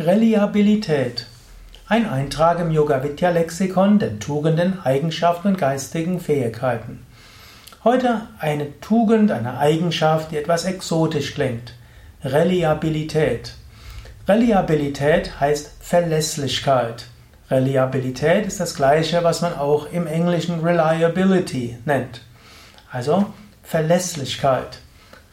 Reliabilität. Ein Eintrag im Yoga Vidya Lexikon der Tugenden, Eigenschaften und geistigen Fähigkeiten. Heute eine Tugend, eine Eigenschaft, die etwas exotisch klingt. Reliabilität. Reliabilität heißt Verlässlichkeit. Reliabilität ist das gleiche, was man auch im Englischen Reliability nennt. Also Verlässlichkeit.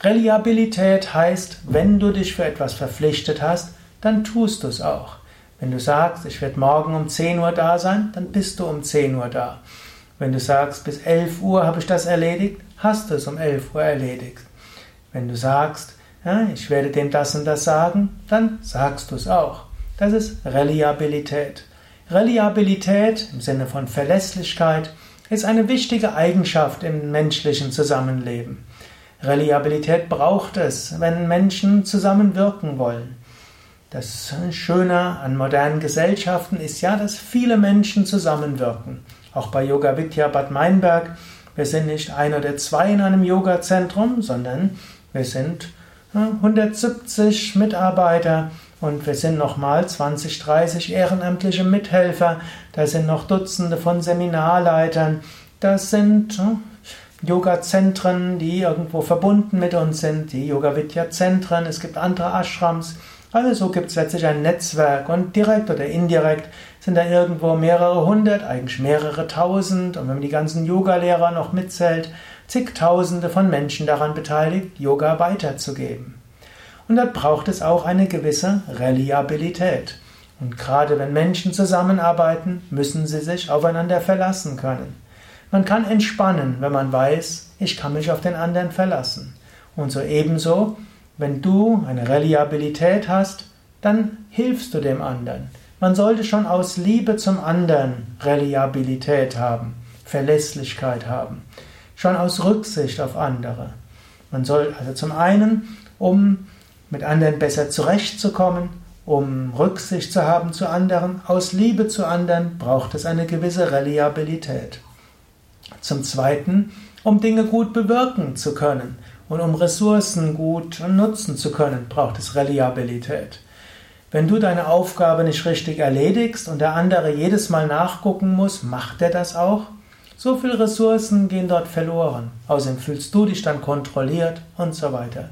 Reliabilität heißt, wenn du dich für etwas verpflichtet hast, dann tust du es auch. Wenn du sagst, ich werde morgen um 10 Uhr da sein, dann bist du um 10 Uhr da. Wenn du sagst, bis 11 Uhr habe ich das erledigt, hast du es um 11 Uhr erledigt. Wenn du sagst, ja, ich werde dem das und das sagen, dann sagst du es auch. Das ist Reliabilität. Reliabilität im Sinne von Verlässlichkeit ist eine wichtige Eigenschaft im menschlichen Zusammenleben. Reliabilität braucht es, wenn Menschen zusammenwirken wollen. Das Schöne an modernen Gesellschaften ist ja, dass viele Menschen zusammenwirken. Auch bei Yoga Vidya Bad Meinberg. Wir sind nicht ein oder zwei in einem Yoga-Zentrum, sondern wir sind 170 Mitarbeiter und wir sind nochmal 20, 30 ehrenamtliche Mithelfer. Da sind noch Dutzende von Seminarleitern. Das sind Yoga-Zentren, die irgendwo verbunden mit uns sind, die Yoga-Vidya-Zentren. Es gibt andere Ashrams. Also so gibt es letztlich ein Netzwerk und direkt oder indirekt sind da irgendwo mehrere hundert, eigentlich mehrere tausend und wenn man die ganzen Yogalehrer noch mitzählt, zigtausende von Menschen daran beteiligt, Yoga weiterzugeben. Und dort braucht es auch eine gewisse Reliabilität. Und gerade wenn Menschen zusammenarbeiten, müssen sie sich aufeinander verlassen können. Man kann entspannen, wenn man weiß, ich kann mich auf den anderen verlassen. Und so ebenso, wenn du eine Reliabilität hast, dann hilfst du dem anderen. Man sollte schon aus Liebe zum anderen Reliabilität haben, Verlässlichkeit haben, schon aus Rücksicht auf andere. Man soll also zum einen, um mit anderen besser zurechtzukommen, um Rücksicht zu haben zu anderen, aus Liebe zu anderen, braucht es eine gewisse Reliabilität. Zum Zweiten, um Dinge gut bewirken zu können, und um Ressourcen gut nutzen zu können, braucht es Reliabilität. Wenn du deine Aufgabe nicht richtig erledigst und der andere jedes Mal nachgucken muss, macht er das auch? So viele Ressourcen gehen dort verloren. Außerdem fühlst du dich dann kontrolliert und so weiter.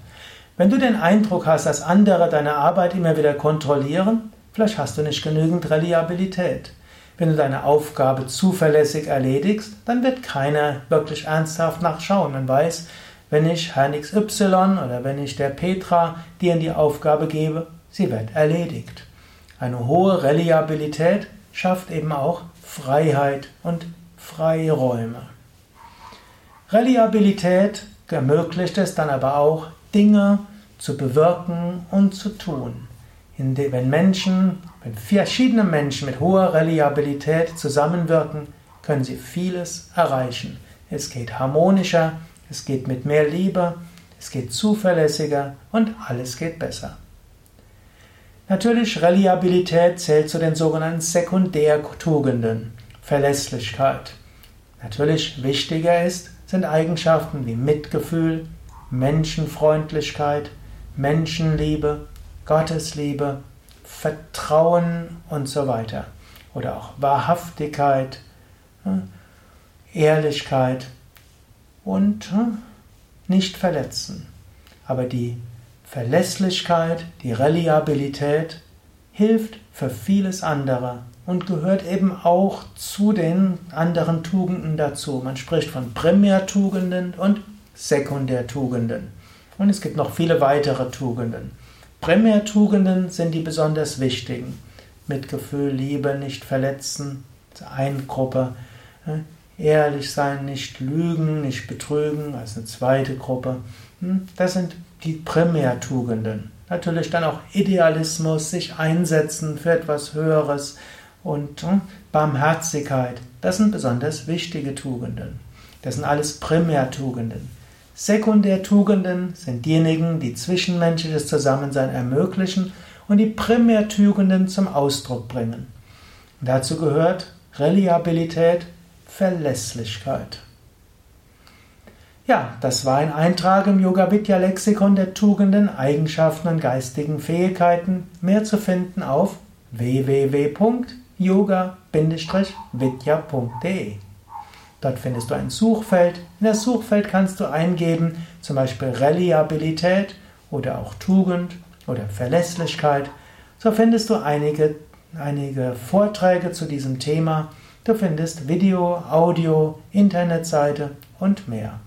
Wenn du den Eindruck hast, dass andere deine Arbeit immer wieder kontrollieren, vielleicht hast du nicht genügend Reliabilität. Wenn du deine Aufgabe zuverlässig erledigst, dann wird keiner wirklich ernsthaft nachschauen. Man weiß, wenn ich Herrn XY oder wenn ich der Petra dir die Aufgabe gebe, sie wird erledigt. Eine hohe Reliabilität schafft eben auch Freiheit und Freiräume. Reliabilität ermöglicht es dann aber auch, Dinge zu bewirken und zu tun. Wenn Menschen, wenn verschiedene Menschen mit hoher Reliabilität zusammenwirken, können sie vieles erreichen. Es geht harmonischer, es geht mit mehr Liebe, es geht zuverlässiger und alles geht besser. Natürlich, Reliabilität zählt zu den sogenannten Sekundärtugenden. Verlässlichkeit. Natürlich wichtiger ist, sind Eigenschaften wie Mitgefühl, Menschenfreundlichkeit, Menschenliebe, Gottesliebe, Vertrauen und so weiter. Oder auch Wahrhaftigkeit, Ehrlichkeit und hm, nicht verletzen. Aber die Verlässlichkeit, die Reliabilität hilft für vieles andere und gehört eben auch zu den anderen Tugenden dazu. Man spricht von Primärtugenden und Sekundärtugenden. Und es gibt noch viele weitere Tugenden. Primärtugenden sind die besonders wichtigen. Mitgefühl, Liebe, nicht verletzen, eine Gruppe. Ehrlich sein, nicht lügen, nicht betrügen, als eine zweite Gruppe. Hm, das sind die Primärtugenden. Natürlich dann auch Idealismus, sich einsetzen für etwas Höheres und hm, Barmherzigkeit. Das sind besonders wichtige Tugenden. Das sind alles Primärtugenden. Sekundärtugenden sind diejenigen, die zwischenmenschliches Zusammensein ermöglichen und die Primärtugenden zum Ausdruck bringen. dazu gehört Reliabilität, Verlässlichkeit. Ja, das war ein Eintrag im Yoga Vidya Lexikon der Tugenden, Eigenschaften und geistigen Fähigkeiten. Mehr zu finden auf www.yoga-vidya.de. Dort findest du ein Suchfeld. In das Suchfeld kannst du eingeben, zum Beispiel Reliabilität oder auch Tugend oder Verlässlichkeit. So findest du einige, einige Vorträge zu diesem Thema. Du findest Video, Audio, Internetseite und mehr.